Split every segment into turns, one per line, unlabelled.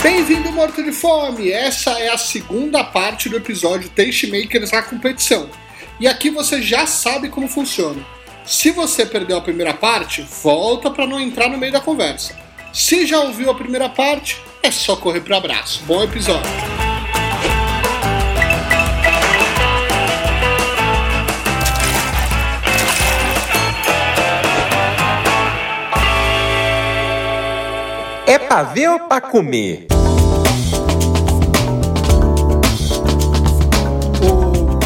Bem-vindo, Morto de Fome! Essa é a segunda parte do episódio Tastemakers na competição. E aqui você já sabe como funciona. Se você perdeu a primeira parte, volta para não entrar no meio da conversa. Se já ouviu a primeira parte, é só correr para abraço. Bom episódio!
É pra ver ou pra comer?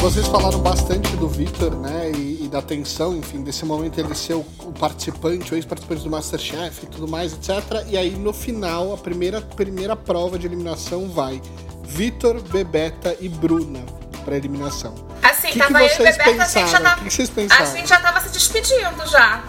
Vocês falaram bastante do Victor, né? E, e da tensão, enfim, desse momento ele ser o, o participante, o ex-participante do Masterchef e tudo mais, etc. E aí no final, a primeira, primeira prova de eliminação vai Victor, Bebeta e Bruna pra eliminação.
Assim,
que, que
tava eu e
vocês
Bebeto, a gente já
pensaram?
tava.
O que, vocês
A
pensaram?
gente já tava se despedindo já.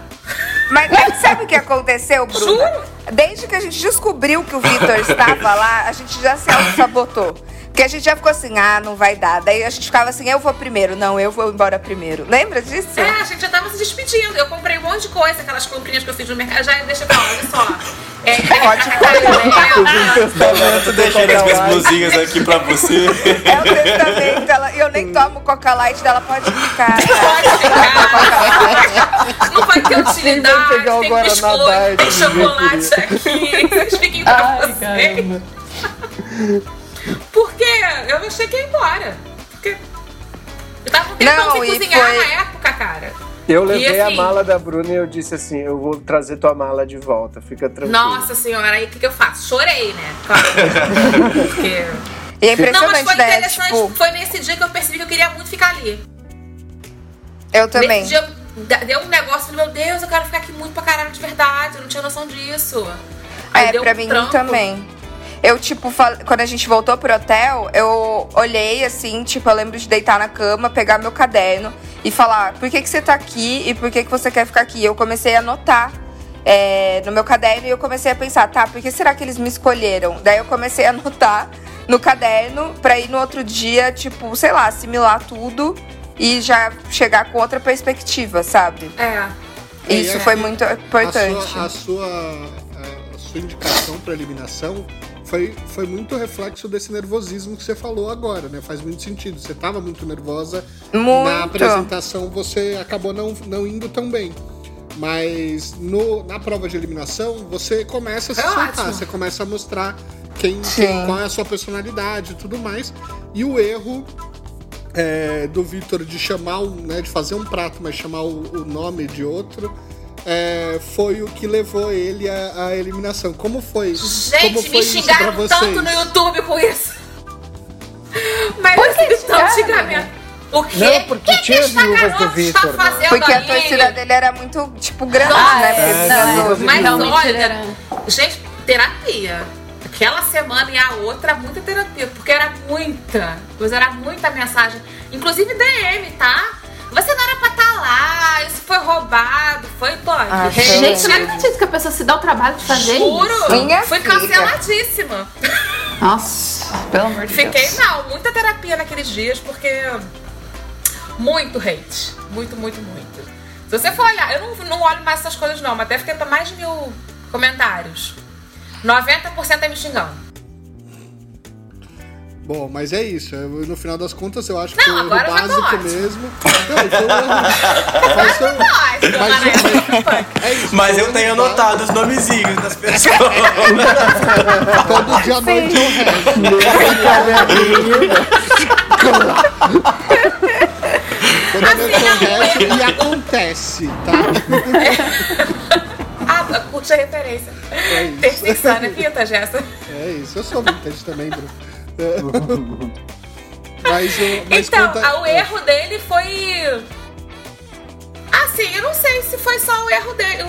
Mas mas sabe o que aconteceu, Bruna?
Juro.
Desde que a gente descobriu que o Vitor estava lá, a gente já se auto-sabotou. Porque a gente já ficou assim, ah, não vai dar. Daí a gente ficava assim, eu vou primeiro. Não, eu vou embora primeiro. Lembra disso?
É, a gente já tava se despedindo. Eu comprei um monte de coisa, aquelas comprinhas que eu fiz no mercado. Já deixa eu falar, olha só. É,
Pode
Eu tô deixando as minhas blusinhas aqui pra você.
É o testamento. Ela, e eu nem tomo Coca Light dela, pode ficar.
Pode ficar. Não vai ter utilidade. Tem biscoito, tem chocolate aqui. Vocês fiquem pra
Ai,
vocês.
caramba.
Por quê? Eu achei que ia embora. Porque eu tava tentando
Não,
cozinhar
foi-
na época, cara.
Eu levei a
assim-
mala da Bruna e eu disse assim: eu vou trazer tua mala de volta, fica tranquilo.
Nossa senhora, aí o que, que eu faço? Chorei, né? Claro. Porque.
E é
Não, mas
impressionante,
foi
né?
interessante.
Tipo,
Foi nesse dia que eu percebi que eu queria muito ficar ali.
eu também.
Nesse dia deu um negócio, meu Deus, eu quero ficar aqui muito pra caralho de verdade. Eu não tinha noção disso. Aí
É,
deu
pra
um
mim
trampo.
também. Eu, tipo, fal- quando a gente voltou pro hotel, eu olhei assim, tipo, eu lembro de deitar na cama, pegar meu caderno e falar, por que, que você tá aqui e por que, que você quer ficar aqui? Eu comecei a anotar é, no meu caderno e eu comecei a pensar, tá, por que será que eles me escolheram? Daí eu comecei a anotar no caderno pra ir no outro dia, tipo, sei lá, assimilar tudo e já chegar com outra perspectiva, sabe?
É.
E
Isso
é-
foi muito
A
importante.
sua, a sua, a- a sua indicação para eliminação foi, foi muito reflexo desse nervosismo que você falou agora, né? Faz muito sentido. Você estava muito nervosa.
Muito.
Na apresentação você acabou não, não indo tão bem. Mas no, na prova de eliminação, você começa a se
É
soltar,
ótimo.
você começa a mostrar quem, quem- qual é a sua personalidade e tudo mais. E o erro é, do Vitor de chamar um, né, de fazer um prato, mas chamar o, o nome de outro, é, foi o que levou ele à, à eliminação. Como foi? como
Gente,
foi
me xingaram
vocês?
tanto no YouTube com isso. Mas
Por que
assim, tão
xingaram?
xingamento. O quê?
Não, porque
que
tinha
que
viúvas do Vitor, né?
fazendo
Porque a torcida dele era muito, tipo, grande,
Nossa,
né?
é,
Feminador.
não,
Mas olha, gente, terapia. Aquela semana e a outra, muita terapia. Porque era muita. Pois era muita mensagem. Inclusive DM, tá? Você não era pra estar lá, isso foi roubado, foi pode.
Ah,
Gente,
eu não acredito que a pessoa se dá o trabalho de fazer
Juro,
isso.
Minha
fui canceladíssima.
Nossa, pelo amor de
Fiquei
Deus.
mal, muita terapia naqueles dias, porque muito hate. Muito, muito, muito. Se você for olhar, eu não, não olho mais essas coisas não, mas deve ter mais de mil comentários. 90% é me xingando.
Bom, mas é isso. Eu- no final das contas, eu acho que
Não,
foi o erro básico mesmo. Não, foi um erro. Mas foi- Mas- é isso,
Mas eu tenho anotado os nomezinhos das pessoas.
Todo dia à noite eu rezo.
Assim,
noite eu rezo e acontece, tá?
Ah, curte a referência.
É isso.
Terceira né, Pita, Jessa?
É isso, eu sou vintage também, Bruno. Mas, o- mas
Então,
conta-
a- o erro dele foi. Assim, eu não sei se foi só o erro dele,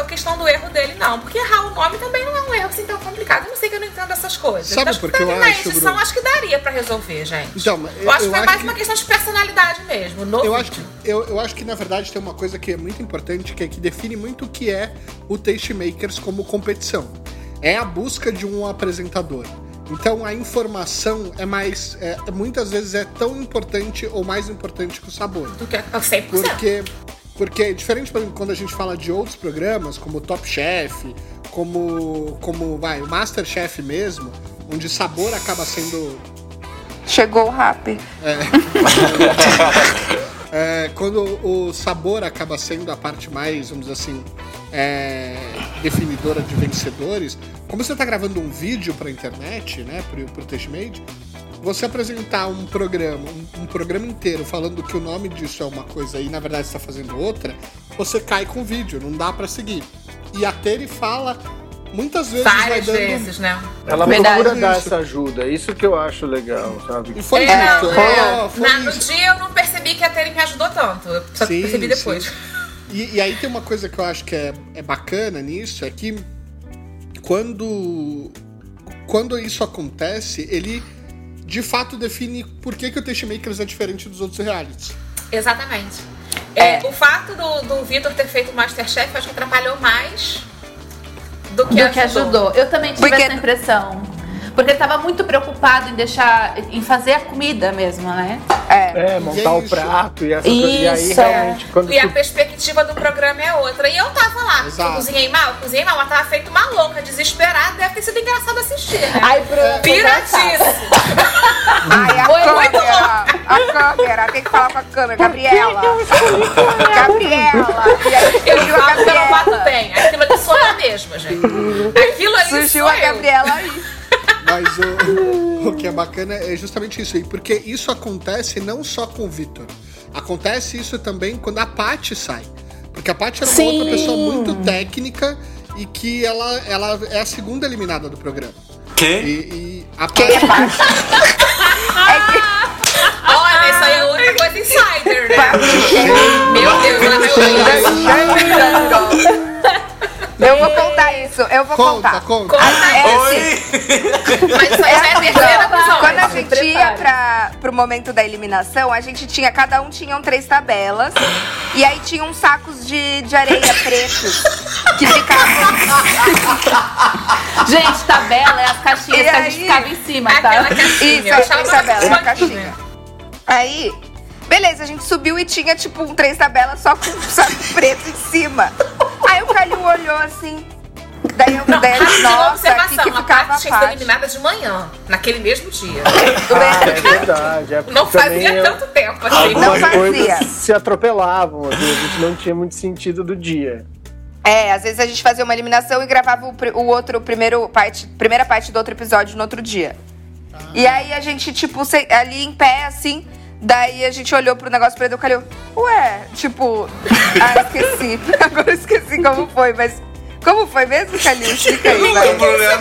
a questão do erro dele, não. Porque errar o nome também não é um erro assim tão complicado. Eu não sei que eu não entendo essas coisas.
Sabe
Então,
por que eu acho,
edição,
Bruno?
acho que daria pra resolver, gente.
Então, mas
eu, acho
eu
que foi mais
que-
uma questão de personalidade mesmo. No
Eu acho, que, eu, eu acho que, na verdade, tem uma coisa que é muito importante, que é que define muito o que é o Tastemakers como competição. É a busca de um apresentador. Então, a informação é mais... É, muitas vezes é tão importante ou mais importante que o sabor.
Do que é 100%.
Porque, porque diferente, por exemplo, quando a gente fala de outros programas, como o Top Chef, como, como vai, o Masterchef mesmo, onde sabor acaba sendo
Chegou o rap.
É, quando o sabor acaba sendo a parte mais, vamos dizer assim, é, definidora de vencedores, como você está gravando um vídeo para a internet, né, pro, pro TasteMade, você apresentar um programa, um, um programa inteiro falando que o nome disso é uma coisa e na verdade está fazendo outra, você cai com o vídeo, não dá para seguir. E a Tere fala muitas vezes vai
Várias
dando
vezes, né?
Ela
Verdade.
procura dar
Isso.
essa ajuda. Isso que eu acho legal, sabe?
E foi
É,
isso,
não,
é,
é.
foi
Na- no
isso.
dia eu não percebi que a Tere me ajudou tanto. Eu só
Sim,
percebi depois.
sim. E, e aí tem uma coisa que eu acho que é, é bacana nisso, é que quando, quando isso acontece, ele de fato define por que, que o Tastemakers é diferente dos outros realities.
Exatamente. É,
É.
o fato do, do Vitor ter feito o Masterchef, acho que atrapalhou mais do que,
Do que ajudou. Eu também tive
Porque-
essa impressão. Porque ele tava muito preocupado em deixar. em fazer a comida mesmo, né?
É.
É, montar o
isso.
prato e essa coisa. E aí, realmente, quando
E a
tu
perspectiva do programa é outra. E eu tava lá.
Exato.
Eu cozinhei mal, cozinhei mal, mas tava feito uma louca, desesperada. Deve ter sido engraçado assistir, né?
Ai, Bruno.
Piradíssimo.
Ai, a
Foi muito
câmera. A câmera. Tem que falar com a câmera. Gabriela. Gabriela. E aí
Eu
surgiu a
falo que eu não bato
Gabriela.
bem. Aquilo ali sou eu mesma, gente. Aquilo ali
Surgiu
sou
a. Gabriela aí.
Mas o, o que é bacana é justamente isso aí, porque isso acontece não só com o Vitor. Acontece isso também quando a Paty sai. Porque a Paty era uma
Sim.
outra pessoa muito técnica e que ela, ela é a segunda eliminada do programa. E,
Quem?
e a
Quem é
Paty-
Olha, isso aí é outra coisa insider, né?
Vou
Conta,
contar.
conta.
É assim,
Oi!
Mas isso aí já é a terceira episódio.
Quando a gente ia pra, pro momento da eliminação, a gente tinha, cada um tinha três tabelas. E aí tinha uns sacos de, de areia pretos que ficavam.
Gente, tabela é as caixinhas
E
que a
aí?
gente ficava em cima, tá?
caixinha.
Isso,
eu
é
achava
três
uma
tabelas, uma
caixinha.
caixinha. Aí, beleza, a gente subiu e tinha tipo um três tabelas só com saco preto em cima. Aí o Calil olhou assim. Daí eu
Não,
daí, eu nossa, aqui
observação.
que
A parte tinha que ser eliminada de manhã, naquele mesmo dia.
Ah, é verdade. É porque
Não fazia
eu-
tanto tempo assim.
Não
algumas
fazia.
coisas se atropelavam, assim, a gente não tinha muito sentido do dia.
É, às vezes a gente fazia uma eliminação e gravava o, o outro, primeiro parte, primeira parte do outro episódio no outro dia. E aí a gente, tipo, ali em pé, assim, daí a gente olhou pro negócio pra ele e Calil, ué, tipo, ah, esqueci. Agora eu esqueci como foi, mas como foi mesmo, Calil? Explica aí,
Não
vai.
lembro, né.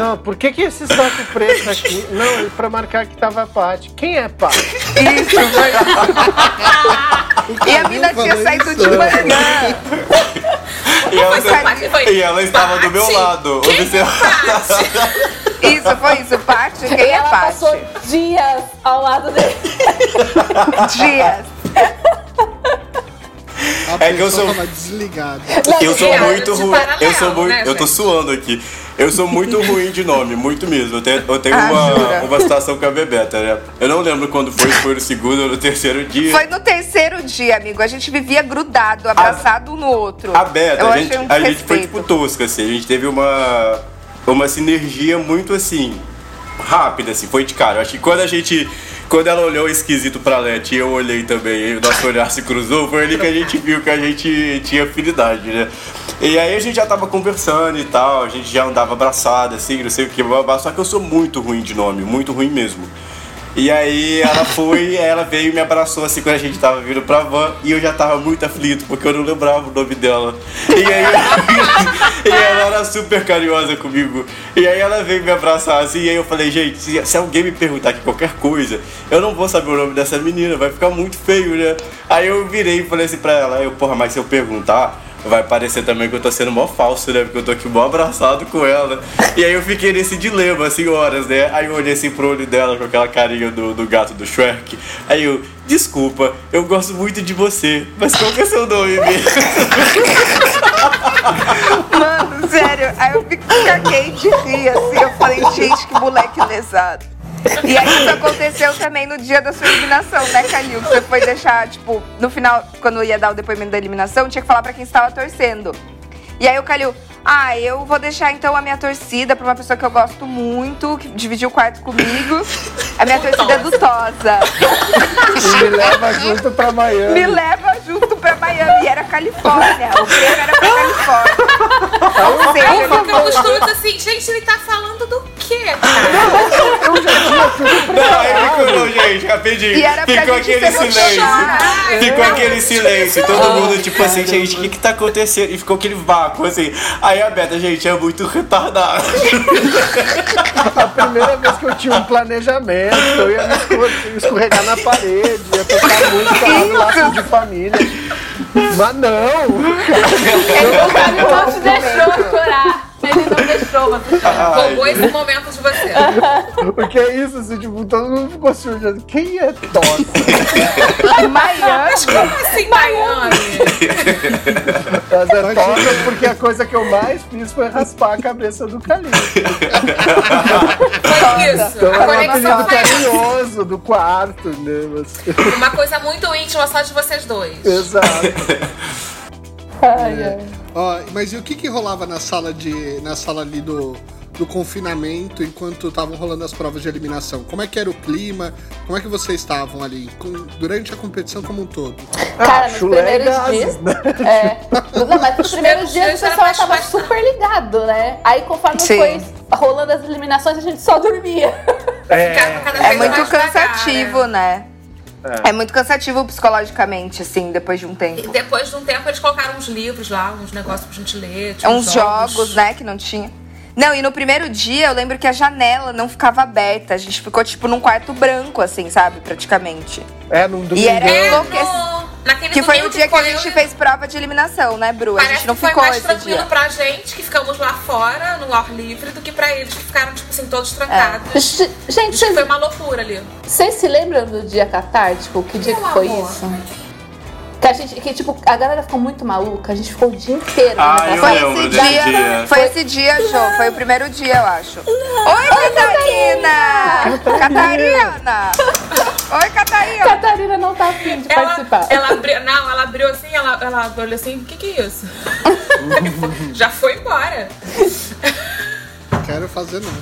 Não, por que, que esse saco preto aqui? Não, é pra marcar que tava a Paty. Quem é Paty?
Isso, foi. E a mina tinha saído de manhã.
E ela,
Foi
e ela estava do meu lado.
Quem.
Isso, foi isso. Paty, quem é
Ela
Paty?
passou dias ao lado dele.
Dias.
A
É que eu sou-
tava desligada.
Eu sou muito ruim. Eu sou muito.
né,
eu tô suando aqui. Eu sou muito ruim de nome, muito mesmo. Eu tenho, eu tenho
Ah,
uma,
jura?
uma situação com a Bebeta, né? Eu não lembro quando foi, se foi no segundo ou no terceiro dia.
Foi no terceiro dia, amigo. A gente vivia grudado, abraçado um no outro.
A Beta,
Eu
a gente,
um
a gente foi tipo tosca, assim. A gente teve uma, uma sinergia muito assim, rápida, assim, foi de cara. Eu acho que quando a gente. Quando ela olhou esquisito pra Leti e eu olhei também, e o nosso olhar se cruzou, foi ali que a gente viu que a gente tinha afinidade, né? E aí a gente já tava conversando e tal, a gente já andava abraçado, assim, não sei o que, só que eu sou muito ruim de nome, muito ruim mesmo. E aí ela foi, ela veio e me abraçou assim quando a gente tava vindo pra van e eu já tava muito aflito porque eu não lembrava o nome dela. E aí e ela era super carinhosa comigo. E aí ela veio me abraçar assim e aí eu falei, gente, se, se alguém me perguntar aqui qualquer coisa, eu não vou saber o nome dessa menina, vai ficar muito feio, né? Aí eu virei e falei assim pra ela, eu, porra, mas se eu perguntar, vai parecer também que eu tô sendo mó falso, né? Porque eu tô aqui mó abraçado com ela. E aí eu fiquei nesse dilema, assim, horas, né? Aí eu olhei assim pro olho dela com aquela carinha do, do gato do Shrek. Aí eu, desculpa, eu gosto muito de você, mas qual que é seu nome mesmo?
Mano, sério. Aí eu fico caguei de rir, assim. Eu falei, gente, que moleque lesado. E aí isso aconteceu também no dia da sua eliminação, né, Calil? Que você foi deixar, tipo, no final, quando ia dar o depoimento da eliminação, tinha que falar pra quem estava torcendo. E aí o Calil, Ah, eu vou deixar então a minha torcida pra uma pessoa que eu gosto muito, que dividiu o quarto comigo. A minha torcida é do Tosa.
Me leva junto pra Miami.
Me leva junto pra Miami. E era Califórnia. O prêmio era pra Califórnia. Ou seja,
Aí
ele
todos assim, gente, ele tá falando do quê, cara?
Eu já tinha tudo
Não, aí ficou, gente, rapidinho.
E era pra
Ficou
gente
aquele silêncio. Ficou aquele silêncio. Todo mundo, tipo assim, gente, o que que tá acontecendo? E ficou aquele vácuo, assim. Aí a Beta, gente, é muito retardada.
A primeira vez que eu tinha um planejamento, eu ia me escor- escorregar na parede, ia tocar música lá no laço de família. Mas não!
O cara não te deixou chorar. Ele não deixou você chorar.
Roubou esse momento de você.
Porque é isso, assim, tipo, todo mundo ficou se olhando. Quem é Tosa?
Miami.
Como assim, Miami?
Mas é Tosa porque a coisa que eu mais fiz foi raspar a cabeça do Calil.
Foi isso.
Então
A
era um apelido carinhoso do quarto, né? Mas-
Uma coisa muito íntima só de vocês dois.
Exato.
Ai, ai.
Ó, mas e o que que rolava na sala de. na sala ali do, do confinamento enquanto estavam rolando as provas de eliminação? Como é que era o clima? Como é que vocês estavam ali com- durante a competição como um todo?
Cara, nos
chulé e
primeiros dias.
né?
É. Não, mas nos primeiros dias o pessoal tava super ligado, né? Aí conforme
Sim.
foi rolando as eliminações, a gente só dormia.
É
vez
muito
devagar,
cansativo,
né?
né? É muito cansativo psicologicamente, assim, depois de um
E
tempo.
depois de um tempo eles colocaram uns livros lá, uns negócios pra gente ler.
É
tipo,
uns jogos, né, que não tinha. Não, e no primeiro dia eu lembro que a janela não ficava aberta. A gente ficou, tipo, num quarto branco, assim, sabe? Praticamente.
É, num
E era
domingão.
É, no, naquele
Que foi o dia que a
foi-
gente fez prova de eliminação, né, Bru? A
Parece
gente não
que foi
ficou
mais tranquilo
dia.
pra gente, que ficamos lá fora, no ar livre, do que pra eles, que ficaram, tipo assim, todos trancados.
Gente,
que
vocês,
foi uma loucura ali.
vocês se lembram do dia catártico? Que dia
Meu
que foi
amor.
isso? Que a gente, que tipo, a galera ficou muito maluca, a gente ficou o dia inteiro.
Ah,
naquela
eu
Foi
lembro
esse dia,
dia.
foi esse dia, Jô. Foi o primeiro dia, eu acho. Oi, Catarina! Catarina! Oi, Catarina!
Catarina não tá afim de
Ela,
participar.
ela abriu, não, ela abriu assim, ela, ela olhou assim, o que que é isso? Já foi embora.
Quero fazer não.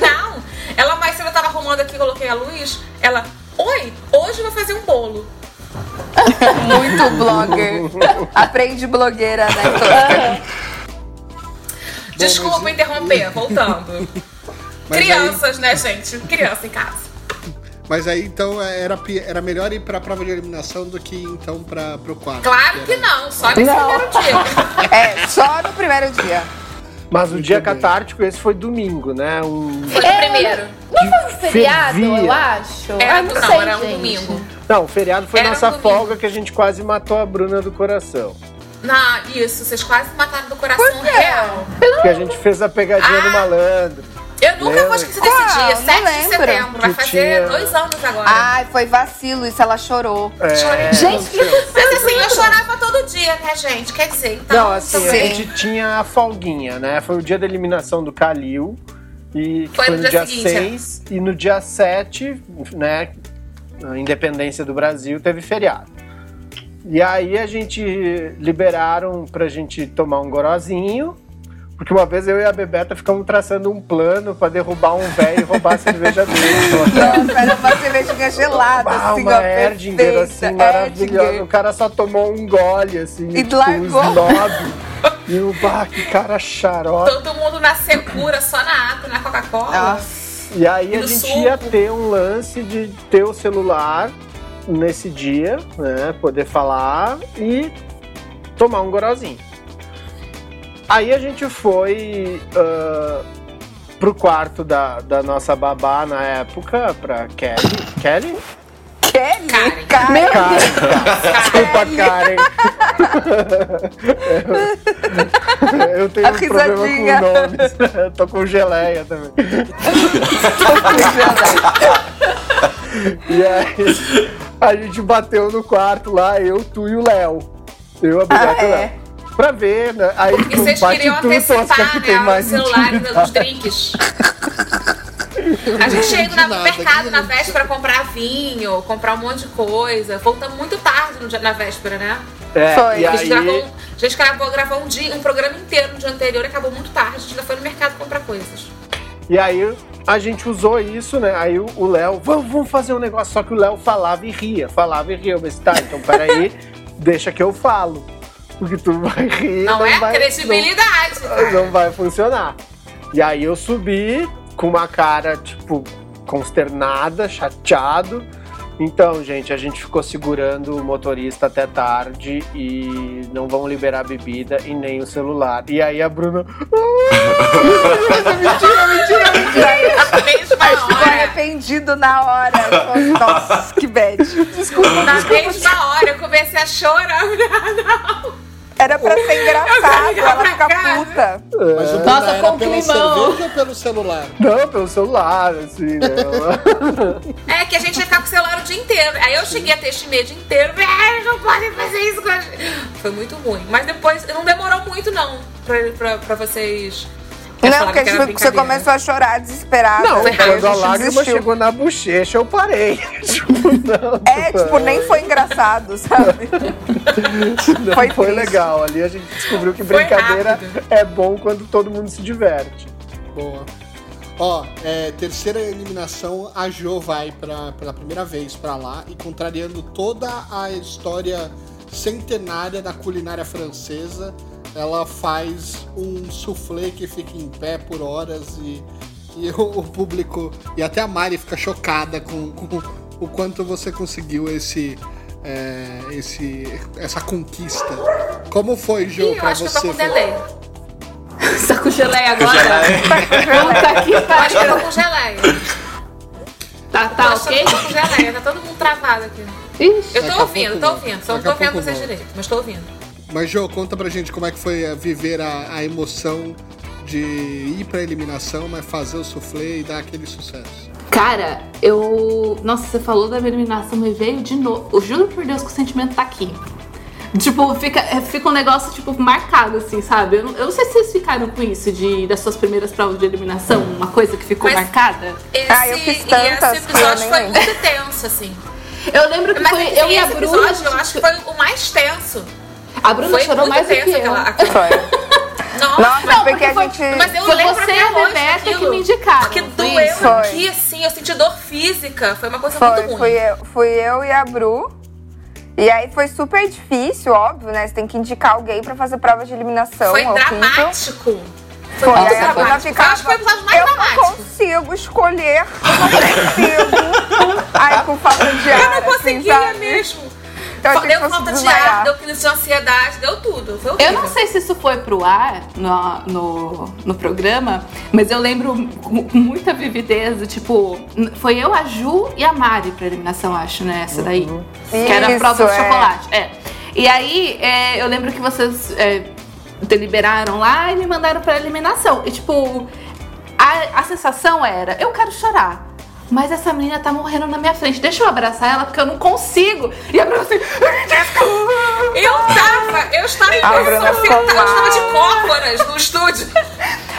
Não, ela mais cedo eu tava arrumando aqui, coloquei a luz, ela, oi, hoje eu vou fazer um bolo.
Muito blogger. Aprende blogueira, né? Tô-
Desculpa interromper, voltando.
Mas
Crianças, né, gente? Criança em casa.
Mas aí então era, era melhor ir pra prova de eliminação do que então pra, pro quarto.
Claro que não, só nesse
Não.
primeiro dia.
É, só no primeiro dia.
Mas o dia
bem.
catártico, esse foi domingo, né? Um...
Foi no primeiro.
Não foi um feriado,
fervia.
eu acho?
Era,
ah,
não,
não, sei,
era um
gente.
domingo.
Não, o feriado foi
Era um
nossa
domingo.
folga que a gente quase matou a Bruna do coração.
Ah, isso, vocês quase mataram do coração real.
Porque a gente fez a pegadinha
Ah.
do malandro.
Eu nunca
Lembra?
vou esquecer desse
Qual?
dia,
Não
7 de setembro. Vai
Que
fazer
tinha-
dois anos agora.
Ai, foi vacilo, isso ela chorou.
É...
Chorei.
Gente, que
Mas assim, eu chorava todo dia, né, gente? Quer dizer, então.
Não, assim, a
Sim.
gente tinha a folguinha, né? Foi o dia da eliminação do Kalil. E que
Foi
foi,
no dia
dia
seguinte, é.
6 e no dia 7, né? A independência do Brasil teve feriado. E aí a gente liberaram pra gente tomar um gorozinho. Porque uma vez eu e a Bebeta ficamos traçando um plano pra derrubar um velho e roubar a cerveja dele.
Nossa, era uma cervejinha gelada,
Ah,
assim,
uma
ó,
Erdinger,
perfeita.
assim, maravilhosa.
Erdinger.
O cara só tomou um gole, assim,
E
tipo,
largou.
snob. E o bah, que cara xarope.
Todo mundo na secura, só na água, na Coca-Cola.
Nossa.
E aí
E
a gente ia ter um lance de ter o celular nesse dia, né? Poder falar e tomar um gorozinho. Aí a gente foi ah, pro quarto da, da nossa babá na época, pra Kelly. Kelly?
Kelly?
Karen.
Karen.
Karen. Desculpa, Karen. Eu tenho
A
um problema com
risadinha.
nomes. Eu tô com geleia também. E aí, a gente bateu no quarto lá, eu, tu e o Léo. Eu, a Bebeca
Ah,
e o
é?
Léo. Pra ver, né? Aí,
E
tipo,
vocês queriam antecipar,
que tem
né, o
mais
celular dos drinks. A gente na- no mercado na
não-
véspera comprar vinho, comprar um monte de coisa. Voltamos muito tarde no dia- na véspera, né?
É,
Foi.
e
A gente, gravou,
aí,
um- a gente gravou, gravou um dia, um programa inteiro no dia anterior, acabou muito tarde, a gente ainda foi no mercado comprar coisas.
E aí a gente usou isso, né? Aí o Léo, vamos, vamos fazer um negócio. Só que o Léo falava e ria, falava e ria. Eu disse, tá, então peraí, deixa que eu falo. Porque tu vai rir.
Não, é
vai,
credibilidade.
Não, não vai funcionar. E aí eu subi com uma cara, tipo, consternada, chateado. Então, gente, a gente ficou segurando o motorista até tarde e não vão liberar a bebida e nem o celular. E aí a Bruna. mentira, mentira, mentira!
Na mesma
Ficou
hora.
arrependido na hora. Falei, Nossa, que bad. Desculpa,
Na mesma hora eu comecei a chorar. Não.
Era pra ser engraçado, ela fica puta.
Mas o Bruno
Nossa,
era
com
cerveja ou pelo celular?
Não, pelo celular, assim, né?
É que a gente ia ficar com o celular o dia inteiro. Aí eu cheguei a ter este medo o dia inteiro. Ai, não podem fazer isso com a gente. Foi muito ruim. Mas depois, não demorou muito não pra, pra, pra vocês...
Não, porque
que
você começou a chorar desesperada.
Não, quando a lágrima
desistiu.
chegou na bochecha, eu parei. tipo, não,
É, tipo, nem foi engraçado, sabe?
não
foi
foi, legal. Ali a gente descobriu que
Foi
brincadeira
rápido.
é bom quando todo mundo se diverte.
Boa. Ó, é, terceira eliminação, a Jo vai pra, pela primeira vez pra lá e contrariando toda a história centenária da culinária francesa, ela faz um soufflé que fica em pé por horas e, e o, o público e até a Mari fica chocada com, com o quanto você conseguiu esse, é, esse essa conquista. Como foi, Jo,
Ih, eu
pra
acho que eu tô
você?
com delay.
Você tá com geleia agora?
Geleia.
Puta que
Eu acho que eu tô com geleia.
Tá, tá ok?
eu tô com geleia. Tá todo mundo travado aqui.
Ixi.
Eu tô ouvindo, tô ouvindo. Só não tô vendo
pouco
vocês direito, mas tô ouvindo.
Mas, Jô, conta pra gente como é que foi viver a, a emoção de ir pra eliminação, mas fazer o soufflé e dar aquele sucesso.
Cara, eu. Nossa, você falou da minha eliminação, me veio de novo. Eu juro por Deus que o sentimento tá aqui. Tipo, fica, é, fica um negócio, tipo, marcado, assim, sabe? Eu não, eu não sei se vocês ficaram com isso de, das suas primeiras provas de eliminação, uma coisa que ficou
Mas-
marcada.
Esse,
Ah, eu fiz
e
tantas
esse episódio foi
lembro.
muito tenso, assim.
Eu lembro que
Mas
foi eu e a
esse
Bruna.
episódio eu acho que foi o mais tenso.
A Bruna
Foi
chorou
muito
mais do que eu.
aquela. aquela-
Foi.
Nossa,
Nossa,
Não,
porque
porque
a
foi-
gente.
mas eu
Foi
lembro
você
até
a
hoje
que me indicaram,
Porque
foi
doeu?
Foi.
aqui, assim, eu senti dor física. Foi uma coisa
Foi,
muito ruim.
fui eu, fui eu e a Bru. E aí foi super difícil, óbvio, né? Você tem que indicar alguém pra fazer prova de eliminação.
Foi
é
dramático.
Foi,
muito
aí a Bruna
dramático.
ficava.
Eu acho que foi o episódio mais
eu não
dramático.
consigo escolher. Eu não consigo. Aí com falta de ar.
Eu não
assim,
conseguia
sabe?
mesmo.
Eu achei que
deu
fosse
falta de ar, deu crise de ansiedade, deu tudo. Foi
Eu não sei se isso foi pro ar no, no, no programa, mas eu lembro com muita vividez, tipo, foi eu, a Ju e a Mari pra eliminação, acho, né? Essa daí. Que era a
Isso,
prova de
é.
chocolate. É. E aí, é, eu lembro que vocês é, deliberaram lá e me mandaram pra eliminação. E, tipo, a, a sensação era, eu quero chorar. Mas essa menina tá morrendo na minha frente. Deixa eu abraçar ela, porque eu não consigo. E a Bruna assim, desculpa.
Eu tava, eu estava em
Bruna
posição fetal, eu estava de
mal.
córporas no estúdio.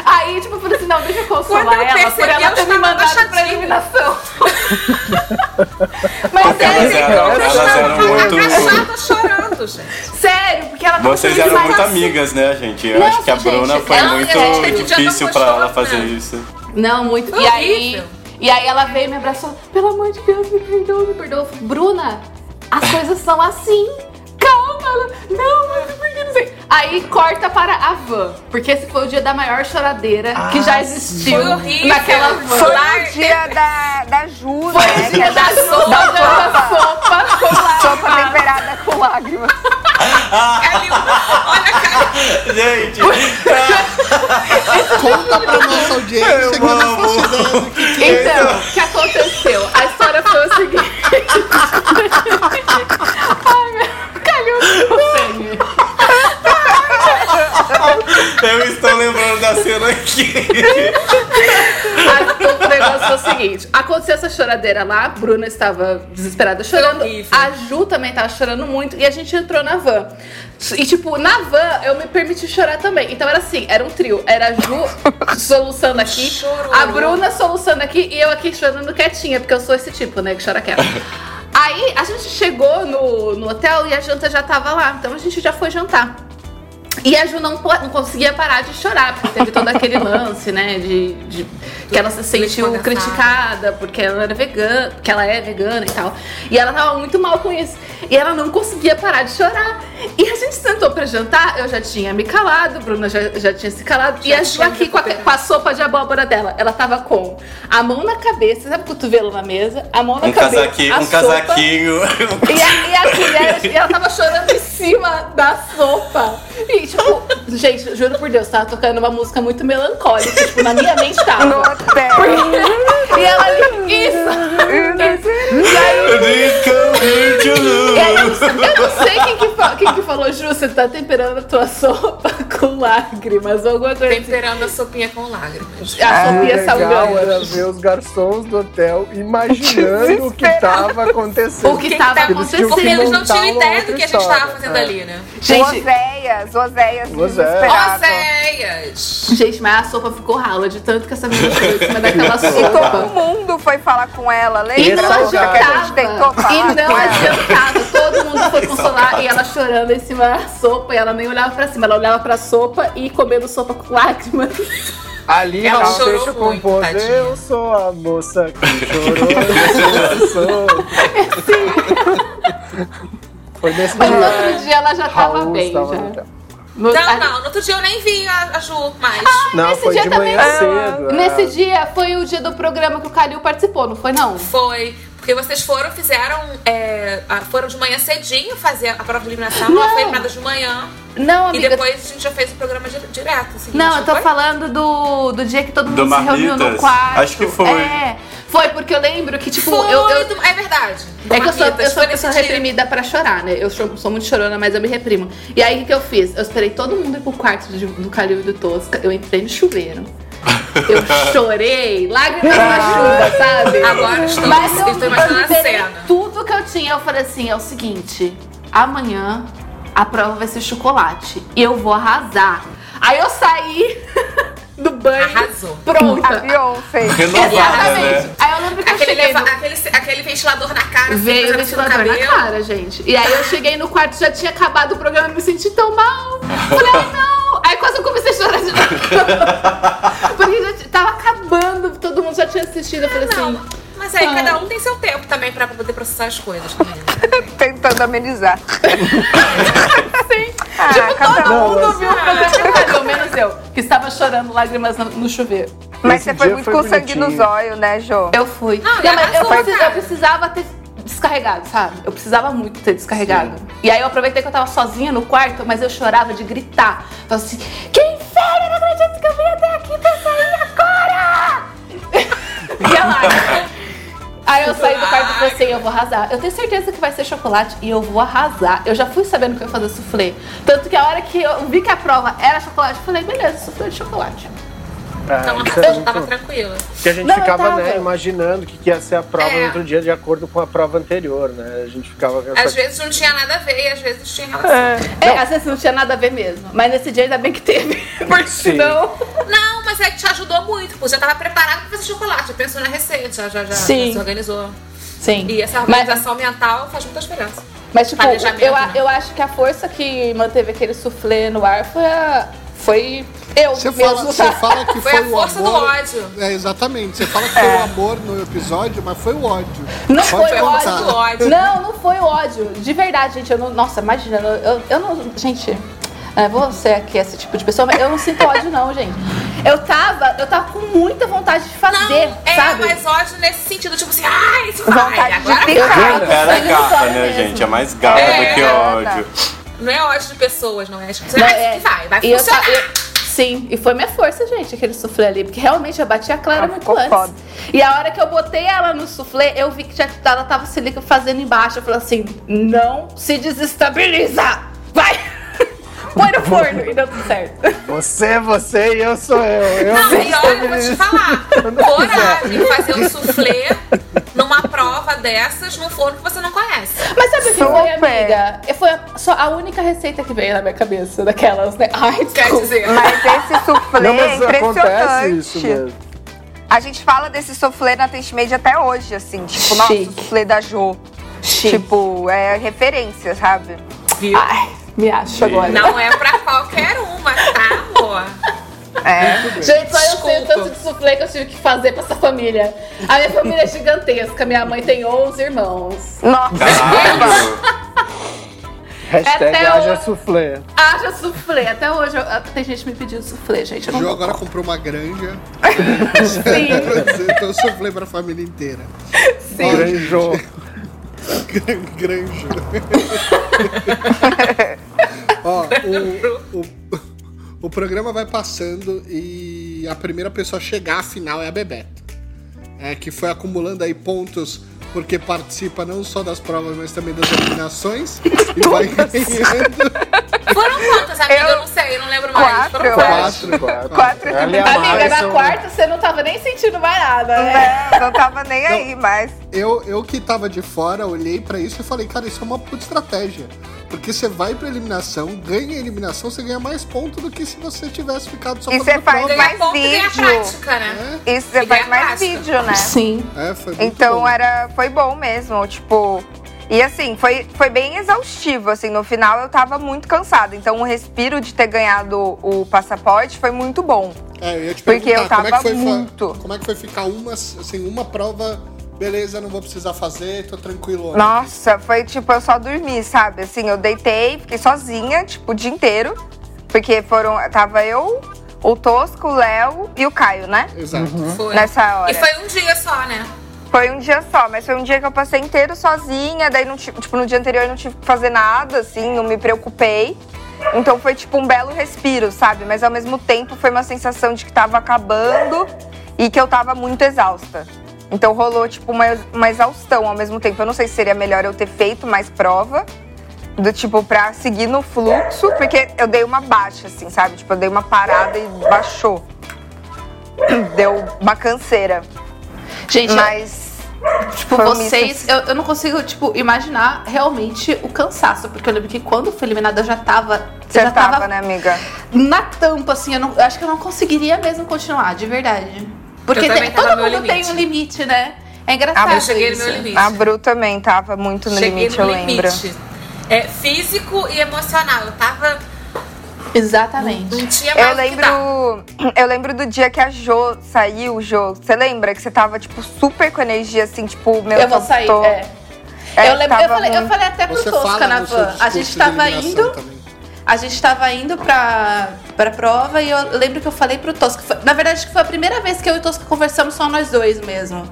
Aí, tipo, eu falei assim, não, deixa eu consolar
Quando eu
ela por
percebi,
ela
eu
ter me
estava
mandado pra eliminação. Mas é,
eram muito.
Agachada chorando, gente.
sério, porque ela tava
Vocês eram muito amigas, né, gente? Eu
Nossa,
acho que a Bruna
gente,
foi
ela-
muito
que
difícil pra
não
ela fazer isso.
Não, muito. E aí,
horrível.
E aí ela veio me abraçou. Pelo amor de Deus, me perdoa, me perdoa. Bruna, as coisas são assim. Calma. Ela, não, mas porque não sei. Aí corta para a van. Porque esse foi o dia da maior choradeira que já existiu
Foi horrível.
naquela van.
Foi o dia da, da Ju,
Foi
né?
o dia
é
da sopa, da sopa com
sopa
lágrimas.
temperada com lágrimas.
Ali, olha, cara,
Gente,
Conta pra nossa audiência que não faço
amo.
ideia do que, que é.
Então, o que aconteceu? A história foi o seguinte. Ai, meu. Sangue.
eu estou lembrando da cena aqui.
A- O negócio foi o seguinte: aconteceu essa choradeira lá, a Bruna estava desesperada chorando, a Ju também tava chorando muito e a gente entrou na van. E, tipo, na van eu me permiti chorar também. Então era assim: era um trio. Era a Ju soluçando aqui,
Chorou.
a Bruna soluçando aqui e eu aqui chorando quietinha, porque eu sou esse tipo, né, que chora quieto. Aí a gente chegou no, no hotel e a janta já tava lá, então a gente já foi jantar. E a Ju não, não conseguia parar de chorar, porque teve todo aquele lance, né? De, de- que ela se sentiu criticada porque ela era vegana, porque ela é vegana e tal. E ela tava muito mal com isso. E ela não conseguia parar de chorar. E a gente sentou pra jantar, eu já tinha me calado, Bruna já, já tinha se calado. e
Já
a Ju aqui com a, com a sopa de abóbora dela. Ela tava com a mão na cabeça, sabe o cotovelo na mesa? A mão na
Um
cabeça.
casaquinho, um
sopa,
casaquinho.
e a, e a colher, e ela tava chorando em cima da sopa. E, tipo, gente, juro por Deus, tava tocando uma música muito melancólica. Tipo, na minha mente tava.
hotel.
E ela ali, isso! E aí, e aí eu, não sei quem que, fa- quem que falou, Ju, você tá temperando a tua sopa com lágrimas ou alguma coisa assim.
Temperando a sopinha com lágrimas.
A
O
sopinha
era ver os garçons do hotel imaginando o que tava acontecendo.
O que
que
tava
Eles tinham
acontecendo.
Porque eles não tinham ideia do que a gente tava fazendo
É.
ali, né?
Gente,
Oséias, Oséias
Oséias.
gente, mas a sopa ficou rala de tanto que essa menina foi em cima daquela
E todo
sopa.
mundo foi falar com ela,
E
lembra?
não
Esse é o
que a gente tentou
adiantava.
falar
E não
com ela?
adiantava. Todo mundo foi consolar e ela chorando em cima da sopa. E ela nem olhava pra cima. Ela olhava pra sopa e comendo sopa com lágrimas.
Ali
Ela muito,
compôs
tadinha.
Eu sou a moça que chorou eu sou. Foi nesse
Mas no outro dia ela já tava
Raul
bem.
estava
Já.
no hotel.
No-
Não,
a-
não, no outro dia eu nem vi a, a Ju mais.
Não,
nesse
foi
dia
de
também-
manhã
Ah,
cedo. é.
Nesse dia foi o dia do programa que o Calil participou, não foi não?
Foi. Porque vocês foram, fizeram. é, foram de manhã cedinho fazer a prova de eliminação.
Não.
Ela foi eliminada de manhã.
Não,
E
amiga.
depois a gente já fez o programa di- direto. Assim,
Não, eu tô
foi?
falando do, do dia que todo mundo
Do
se reuniu no quarto.
Acho que foi.
É, foi porque eu lembro que, tipo,
Foi
eu, eu,
do- É verdade. Do
É que eu sou, eu sou uma pessoa reprimida pra chorar, né? Eu sou, sou muito chorona, mas eu me reprimo. E aí, o que, que eu fiz? Eu esperei todo mundo ir pro quarto de- do Calil e do Tosca. Eu entrei no chuveiro. Eu chorei, lágrimas na chuva, sabe?
Agora estou,
Mas eu,
estou imaginando
eu
a cena.
tudo que eu tinha. Eu falei assim, é o seguinte, amanhã a prova vai ser chocolate. E eu vou arrasar. Aí eu saí do banho
Arrasou.
A
pronta.
Beyoncé.
Renovada,
Exatamente.
né?
Aí eu lembro que eu
Aquele,
cheguei
leva-
no...
aquele, aquele ventilador na cara. assim,
Veio o ventilador na cara, gente. E aí eu cheguei no quarto, já tinha acabado o programa e me senti tão mal. Falei, não! Aí quase eu comecei a chorar de novo. Porque já tava acabando, todo mundo já tinha assistido. Eu falei assim.
Não, mas aí
Ah.
cada um tem seu tempo também pra poder processar as coisas também. né?
Tentando amenizar.
Sim.
Ah,
tipo,
cada
todo
um.
mundo viu o programa pelo menos eu, que estava chorando lágrimas no, no chuveiro.
Mas
Esse
você foi muito
foi
com sangue
bonitinho.
nos olhos, né, Jô?
Eu fui.
Não,
Não, mas eu, precis- eu precisava ter descarregado, sabe? Eu precisava muito ter descarregado. E aí eu aproveitei que eu tava sozinha no quarto, mas eu chorava de gritar. Falava assim, que inferno, eu não acredito que eu vim até aqui pra sair agora! e a lágrima. Aí eu saí do quarto e falei assim, eu vou arrasar. Eu tenho certeza que vai ser chocolate e eu vou arrasar. Eu já fui sabendo que eu ia fazer soufflé. Tanto que a hora que eu vi que a prova era chocolate, eu falei, beleza, soufflé de chocolate.
É,
Então
isso
a
é
gente
muito-
tava tranquila.
Porque a gente
Não, eu
ficava né, imaginando que que ia ser a prova
É.
no outro dia de acordo com a prova anterior, né? A gente ficava vendo.
Às vezes não tinha nada a ver e às vezes tinha relação.
É, às vezes não tinha nada a ver mesmo. Mas nesse dia ainda bem que teve. Porque
Sim.
senão.
Não, mas é que te ajudou muito, pô. Já tava preparado pra fazer chocolate, já pensou na receita, já, já, já,
Sim.
já se organizou.
Sim.
E essa
mas,
organização mental faz muita diferença.
mas, tipo, eu,
né?
eu acho que a força que manteve aquele soufflé no ar foi a. Foi eu
Você
mesmo,
fala, você fala que
Foi
foi,
a
o
força do
amor.
ódio.
É, exatamente. Você fala que foi o amor no episódio, mas foi o ódio.
Não
Pode
foi
contar.
ódio.
do ódio.
Não, não foi ódio. De verdade, gente. Eu não, nossa, imagina. Eu, eu, eu não. Gente, é, vou ser aqui esse tipo de pessoa, mas eu não sinto ódio, não, gente. Eu tava, eu tava com muita vontade de fazer,
Não, é,
sabe?
mas ódio nesse sentido, tipo assim, ai, isso vai,
Vontade de
agora
picar.
Era
sangue no
garra,
zóio
né,
mesmo.
gente? É mais garra
É,
do que
é,
ódio.
Não é ódio de pessoas, não é? Tipo,
Não, é.
que vai, vai
E eu
funcionar.
ta- eu- sim, e foi minha força, gente, aquele soufflé ali. Porque realmente eu bati a Clara
Ah,
muito antes.
foda.
E a hora que eu botei ela no soufflé, eu vi que já, ela tava se liga fazendo embaixo. Eu falei assim: não se desestabiliza! Vai! Põe no forno e deu tudo certo.
Você, você e eu sou eu. eu
Não,
me
e olha, eu vou te falar. Coragem fazer um soufflé dessas num forno que você não conhece.
Mas sabe o que foi, amiga? Foi a, só a única receita que veio na minha cabeça, daquelas, né? Ai,
Quer
desculpa.
dizer,
Mas esse soufflé
Não,
é
mas acontece isso
impressionante.
mesmo.
A gente fala desse soufflé na Taste Made até hoje, assim. Tipo, nossa, o
Chique.
soufflé da Jo. Tipo, é referência, sabe?
viu?
Ai, me acho agora.
Não é pra qualquer
soufflé que eu tive que fazer pra essa família. A minha família é gigantesca. Minha mãe tem 11 irmãos.
Nossa!
Hashtag
Até
haja
o-
soufflé.
Haja soufflé. Até hoje eu- tem gente me pedindo soufflé, gente. Eu
O
não
agora comprou uma granja.
Sim,
então eu sofri pra família inteira.
sim.
Granjou.
Gran- Granja. Ó, o, o, o programa vai passando e a primeira pessoa a chegar à final é a Bebeto. É, que foi acumulando aí pontos porque participa não só das provas, mas também das eliminações. E vai ganhando
Foram quantas, amiga?
Eu-
Eu não sei, eu não lembro mais.
Quatro,
Foram
eu
quantas?
quatro.
Quatro.
Quatro
e a
Amiga, na
são-
quarta você não tava nem sentindo mais nada, né?
Não, não tava nem aí, mas.
Eu, eu que tava de fora, olhei pra isso e falei, cara, isso é uma puta estratégia. Porque você vai pra eliminação, ganha a eliminação, você ganha mais ponto do que se você tivesse ficado só
E
fazendo
você faz
prova.
Mais
ponto e
vídeo.
prática, né?
Isso você
E ganha
faz mais
prática.
vídeo, né?
Sim.
É, foi muito
Então
bom.
era, foi bom mesmo, tipo. E assim, foi, foi bem exaustivo, assim, no final eu tava muito cansada. Então o respiro de ter ganhado o passaporte foi muito bom.
É, eu ia te
Porque
perguntar,
eu
como é que
tava
foi,
muito.
como é que foi ficar uma, assim, uma prova, beleza, não vou precisar fazer, tô tranquilo.
Nossa, foi tipo, eu só dormi, sabe? Assim, eu deitei, fiquei sozinha, tipo, o dia inteiro. Porque foram. Tava eu, o Tosco, o Léo e o Caio, né?
Exato.
Foi.
Nessa hora.
E foi um dia só, né?
Foi um dia só, mas foi um dia que eu passei inteiro sozinha, daí não tipo, no dia anterior eu não tive que fazer nada, assim, não me preocupei. Então foi tipo um belo respiro, sabe? Mas ao mesmo tempo foi uma sensação de que tava acabando e que eu tava muito exausta. Então rolou tipo uma, uma exaustão ao mesmo tempo. Eu não sei se seria melhor eu ter feito mais prova, do tipo, pra seguir no fluxo, porque eu dei uma baixa, assim, sabe? Tipo, eu dei uma parada e baixou. Deu uma canseira.
Gente,
Mas.
tipo,
foi
vocês.
misto-
Eu, eu não consigo, tipo, imaginar realmente o cansaço. Porque eu lembro que quando fui eliminada eu já tava. eu
Você
já
tava, né, amiga?
na tampa, assim, eu, não, eu acho que eu não conseguiria mesmo continuar, de verdade. Porque tem-
tava
todo
no
mundo tem
limite.
um limite, né? É engraçado.
Ah,
Eu cheguei no
isso.
meu limite.
A Bru também tava muito no
Cheguei
limite,
no
eu lembro.
limite. É, físico e emocional. Eu tava.
Exatamente.
Não tinha mais
Eu lembro, eu lembro do dia que a Jo saiu, Jo. Você lembra que você tava, tipo, super com energia, assim, tipo, meu
Eu vou sair,
tô-
é.
É,
eu, lembro, eu, falei, eu falei até pro
Você
Tosca na van. A gente tava indo.
também.
A gente tava indo pra, pra prova e eu lembro que eu falei pro Tosca. foi- na verdade, que foi a primeira vez que eu e o Tosca conversamos só nós dois mesmo.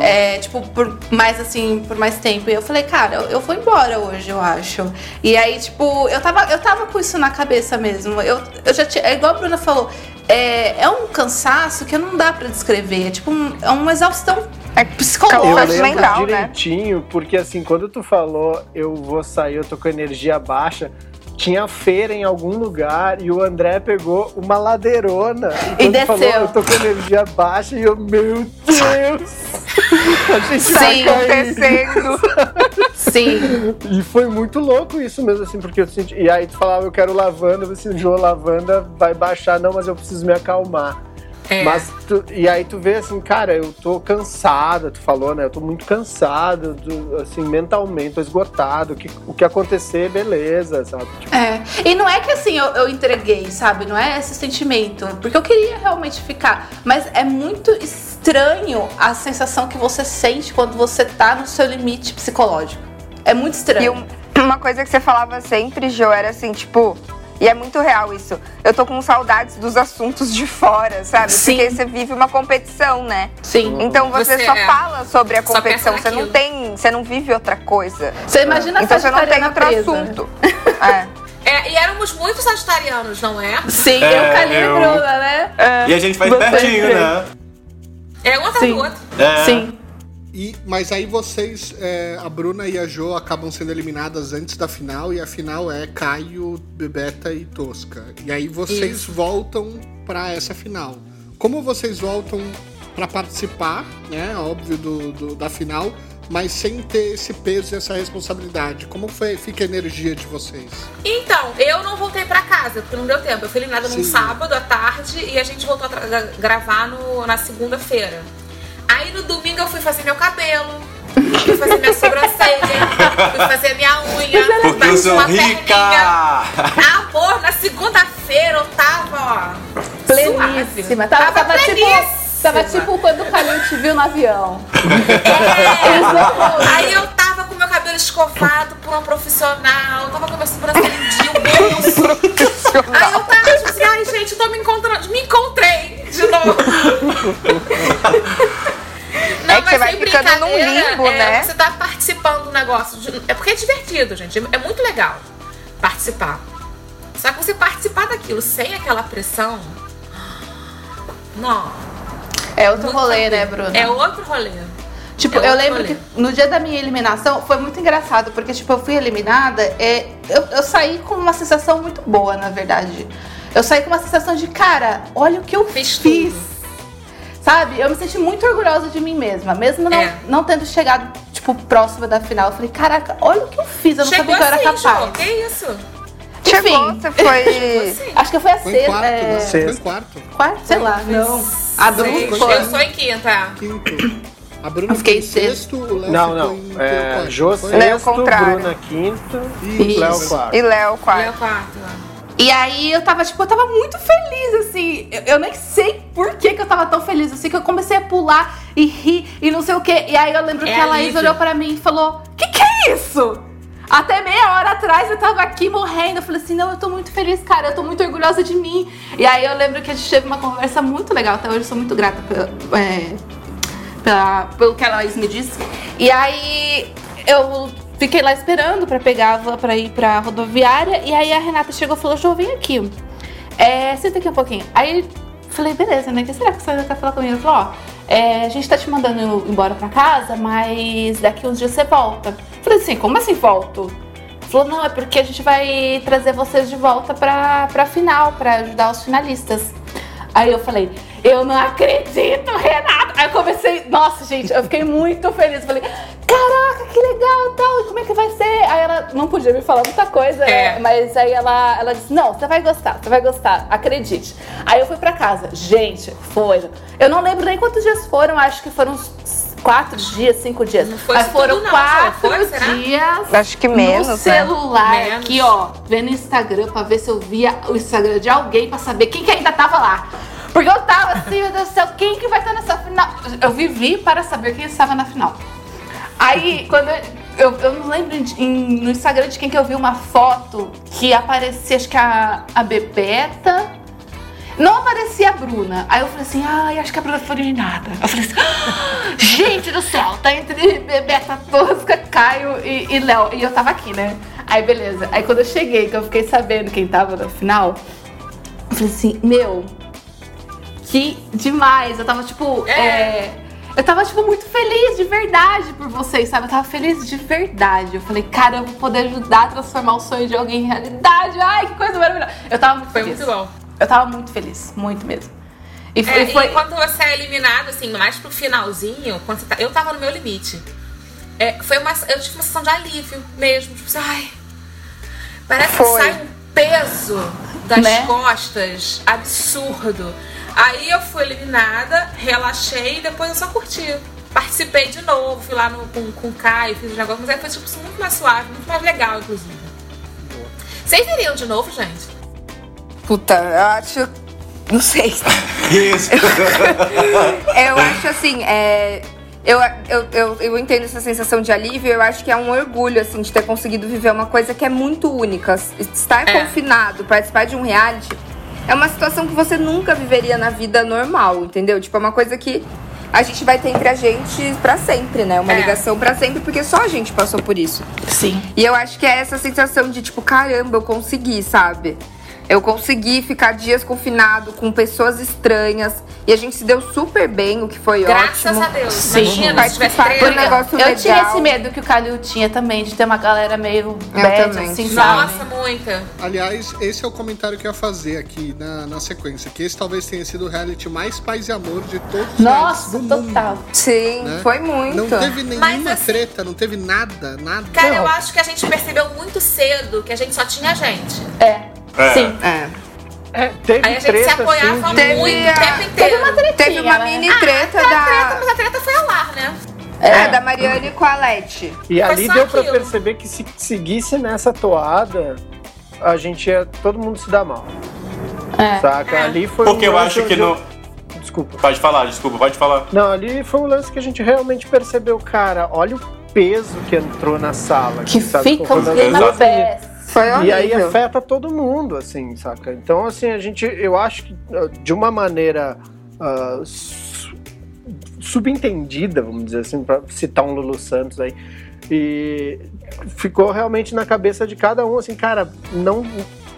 É, tipo, por mais assim, por mais tempo. E eu falei, cara, eu, eu vou embora hoje, eu acho. E aí, tipo, eu tava, eu tava com isso na cabeça mesmo. Eu, eu já tinha. É igual a Bruna falou. É, é um cansaço que não dá pra descrever. É tipo, um- é uma exaustão
É
Eu
psicológica.
Saúde
lembro
mental, né?
direitinho, porque assim, quando tu falou eu vou sair, eu tô com energia baixa, tinha feira em algum lugar e o André pegou uma ladeirona.
E
falou
desceu.
eu tô com energia baixa e eu, meu Deus! A gente
Tá
Sim.
cair.
acontecendo.
Sim.
E foi muito louco isso mesmo, assim, porque eu senti. E aí tu falava, eu quero lavanda, você Jô, lavanda vai baixar, não, mas eu preciso me acalmar.
É.
Mas tu- e aí tu vê assim, cara, eu tô cansada, tu falou, né? Eu tô muito cansado, do- assim, mentalmente, tô esgotado. O que, o que acontecer, beleza, sabe? Tipo,
É. E não é que assim eu, eu entreguei, sabe? Não é esse sentimento. Porque eu queria realmente ficar. Mas é muito estranho a sensação que você sente quando você tá no seu limite psicológico. É muito
E
estranho.
um- uma coisa que você falava sempre, Jo, era assim, tipo. E é muito real isso. Eu tô com saudades dos assuntos de fora, sabe?
Sim.
Porque você vive uma competição, né?
Sim.
Então você,
Você
só
é.
fala sobre a competição. Você não tem. Você não vive outra coisa.
Você imagina a
Então você não tem outro
presa.
assunto. É.
É, e éramos muito sagitarianos, não é?
Sim,
É,
eu calhei
eu-
Bruna, né?
E a gente faz pertinho, né?
É um atrás
Sim.
do outro.
É.
Sim.
E, mas aí vocês, é, a Bruna e a Jo acabam sendo eliminadas antes da final, e a final é Caio, Bebeta e Tosca. E aí vocês voltam pra essa final. Como vocês voltam pra participar, né, óbvio, do, do- da final, mas sem ter esse peso e essa responsabilidade? Como foi, fica a energia de vocês?
Então, eu não voltei pra casa, porque não deu tempo. Eu fui eliminada num
Sim.
sábado à tarde e a gente voltou a gravar no, na segunda-feira. Aí no domingo eu fui fazer meu cabelo, fui fazer minha sobrancelha, fui fazer minha unha,
Porque eu sou
uma
rica!
perninha. Amor, na segunda-feira eu tava, ó,
Pleníssima.
suave.
Tava- tava tipo-
pleníssima.
Tava tipo quando o Calil te viu no avião.
É. Aí eu tava com meu cabelo escovado por um profissional, tava com meu sobrancelha de um bolso. Aí eu tava tipo assim, ai gente, eu tô me encontrando. Me encontrei de novo.
Você vai ficando num limbo,
é,
né?
Você tá participando do negócio. de- É porque é divertido, gente. É muito legal participar. Só que você participar daquilo sem aquela pressão. Não.
É outro
muito
rolê, né, Bruna?
É outro rolê.
Tipo,
É
eu
outro
lembro
rolê.
que no dia da minha eliminação foi muito engraçado, porque, tipo, eu fui eliminada, é, eu, eu saí com uma sensação muito boa, na verdade. Eu saí com uma sensação de, cara, olha o que eu
Fiz
fiz. Sabe? Eu me senti muito orgulhosa de mim mesma, mesmo não,
É.
não tendo chegado, tipo, próxima da final. Eu falei, caraca, olha o que eu fiz, eu não
Chegou
sabia que eu era
assim,
capaz.
Jô. Que isso?
Chegou,
Enfim.
você foi.
Assim.
Acho que foi a
Foi
sexta.
quarto,
é,
né? Foi em
Sexta.
quarto.
quarto, sei lá, não. A Bruna foi.
Eu sou em quinta.
Quinto. A Bruna
Eu fiquei
foi
sexto.
sexto, o Léo
Não, não. É, Jô
foi?
Léo
sexto,
contrário.
Bruna quinto,
Isso.
Léo quarto.
E Léo, quarto.
quarto.
E aí eu tava, tipo, eu tava muito feliz, assim. Eu, eu nem sei por que, que eu tava tão feliz, assim, que eu comecei a pular e rir e não sei o quê. E aí eu lembro
É
que a Laís olhou pra mim e falou: Que que é isso? Até meia hora atrás eu tava aqui morrendo. Eu falei assim: Não, eu tô muito feliz, cara. Eu tô muito orgulhosa de mim. E aí eu lembro que a gente teve uma conversa muito legal. Até hoje eu sou muito grata pela, é, pela- pelo que a Laís me disse. E aí eu fiquei lá esperando pra pegar a pra ir pra rodoviária. E aí a Renata chegou e falou: Jô, vem aqui. É, senta aqui um pouquinho. Aí falei: beleza, né? O que será que você quer falar comigo? Ela falou: ó, é, a gente tá te mandando embora pra casa, mas daqui uns dias você volta. Falei assim: como assim volto? Falou, não, é porque a gente vai trazer vocês de volta pra, pra final, pra ajudar os finalistas. Aí eu falei, eu não acredito, Renata! Aí eu comecei, nossa, gente, eu fiquei muito feliz. Falei, caraca, que legal tal, como é que vai ser? Aí ela não podia me falar muita coisa,
É.
né? mas aí ela, ela disse, não, você vai gostar, você vai gostar, acredite. Aí eu fui pra casa, gente, foi. Eu não lembro nem quantos dias foram, acho que foram uns quatro dias, cinco dias.
Não foi
mas foram
tudo não,
quatro
foi? Será?
dias
Acho que menos.
no
né?
celular
Menos.
aqui, ó, vendo o Instagram pra ver se eu via o Instagram de alguém pra saber quem que ainda tava lá. Porque eu tava assim, meu Deus do céu, quem que vai estar nessa final? Eu vivi para saber quem estava na final. Aí, quando eu, eu, eu não lembro em- no Instagram de quem que eu vi uma foto que aparecia, acho que a, a Bebeta. Não aparecia a Bruna. Aí eu falei assim, ai, acho que a Bruna foi eliminada. Eu falei assim, "Ah, gente do céu, tá entre Bebeta Tosca, Caio e, e Léo. E eu tava aqui, né? Aí beleza. Aí quando eu cheguei, que eu fiquei sabendo quem tava no final, eu falei assim, meu, que demais. Eu tava tipo.
É.
é, eu tava, tipo, muito feliz de verdade por vocês, sabe? Eu tava feliz de verdade. Eu falei, cara, eu vou poder ajudar a transformar o sonho de alguém em realidade. Ai, que coisa maravilhosa. Eu tava muito
Foi
feliz.
muito bom.
Eu tava muito feliz, muito mesmo. E foi.
É,
e foi-
E quando você é eliminado, assim, mais pro finalzinho, quando você tá, eu tava no meu limite. É, foi uma, eu tive uma sensação de alívio mesmo. Tipo assim, ai. Parece
Foi.
que sai um peso das
Né?
costas absurdo. Aí eu fui eliminada, relaxei e depois eu só curti. Participei de novo, fui lá no, com, com o Caio, fiz os negócios, mas aí foi tipo, muito mais suave, muito mais legal, inclusive. Vocês iriam de novo, gente?
Puta, eu acho. Não sei.
Isso.
Eu acho assim, é. Eu, eu, eu, eu entendo essa sensação de alívio, eu acho que é um orgulho, assim, de ter conseguido viver uma coisa que é muito única. Estar
É.
confinado, participar de um reality, é uma situação que você nunca viveria na vida normal, entendeu? Tipo, é uma coisa que a gente vai ter entre a gente pra sempre, né? Uma
É.
ligação pra sempre, porque só a gente passou por isso.
Sim.
E eu acho que é essa sensação de, tipo, caramba, eu consegui, sabe? Eu consegui ficar dias confinado com pessoas estranhas. E a gente se deu super bem, o que foi
Graças
ótimo.
a Deus.
Sim.
Imagina se tivesse
do
treta.
negócio
Eu
legal.
tinha esse medo que o Calil tinha também, de ter uma galera meio bad,
também.
assim, sabe?
Nossa, muita.
Aliás, esse é o comentário que eu ia fazer aqui na, na sequência. Que esse talvez tenha sido o reality mais paz e amor de todos
Nossa,
do
total.
mundo.
Sim,
né?
foi muito.
Não teve nenhuma
Mas, assim-
treta, não teve nada, nada.
Cara, eu acho que a gente percebeu muito cedo que a gente só tinha gente.
É.
É.
Sim.
É.
É, teve
Aí a gente
treta,
se apoiava
assim.
Teve
muito
a-
o tempo inteiro.
Teve uma tretinha,
Teve uma
né?
mini
Ah,
treta
a
da.
treta, mas a treta foi ao ar, né?
É, da Mariane com a Leti.
E ali
só
deu pra
aquilo.
perceber que se seguisse nessa toada, a gente ia todo mundo se dar mal.
É.
Saca?
É.
Ali foi
Porque
um
eu acho que no.
desculpa.
Pode falar, desculpa, pode falar.
Não, ali foi um lance que a gente realmente percebeu, cara, olha o peso que entrou na sala.
Que
sabe?
fica um clima péssimo.
Foi horrível.
E aí afeta todo mundo, assim, saca? Então, assim, a gente, eu acho que ah, de uma maneira ah, su- subentendida, vamos dizer assim, pra citar um Lulu Santos aí, e ficou realmente na cabeça de cada um, assim, cara, não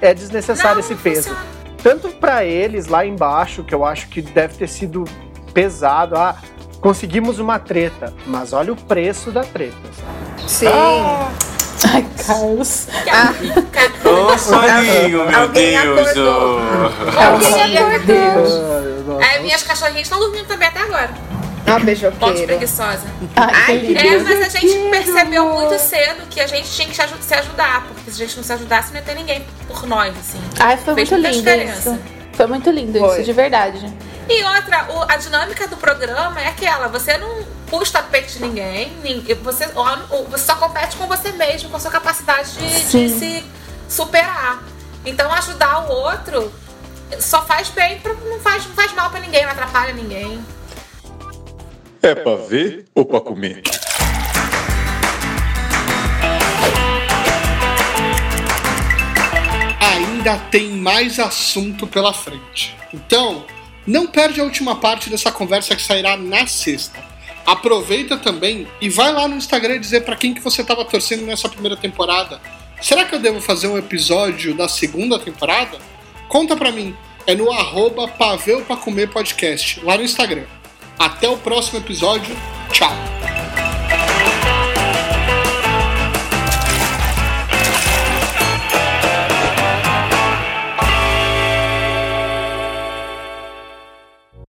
é desnecessário
Não,
esse peso. Tanto pra eles lá embaixo, que eu acho que deve ter sido pesado, ah, conseguimos uma treta, mas olha o preço da treta, sabe?
Sim.
Ai, Carlos.
Ô, soninho, meu
Alguém
Deus!
acordou.
ô.
Alguém acordou.
Ah,
É, minhas cachorrinhas estão dormindo também até agora.
Ah,
Ponto
beijoqueiro.
preguiçosa.
Ai, que
É, mas a gente percebeu muito cedo que a gente tinha que se aju- se ajudar, porque se a gente não se ajudasse, não ia ter ninguém por nós, assim.
Ai, foi
Fez
muito lindo
diferença.
isso. Foi muito lindo
Foi.
isso, de verdade.
E outra, o- a dinâmica do programa é aquela, você não puxa o tapete de ninguém, nin- você, você só compete com você mesmo, com a sua capacidade de, de se superar. Então ajudar o outro só faz bem, pra- não faz, não faz mal pra ninguém, não atrapalha ninguém.
É pra ver ou pra comer?
ainda tem mais assunto pela frente. Então, não perde a última parte dessa conversa que sairá na sexta. Aproveita também e vai lá no Instagram dizer pra quem que você estava torcendo nessa primeira temporada. Será que eu devo fazer um episódio da segunda temporada? Conta pra mim. É no arroba Paveu Pra Comer Podcast, lá no Instagram. Até o próximo episódio. Tchau.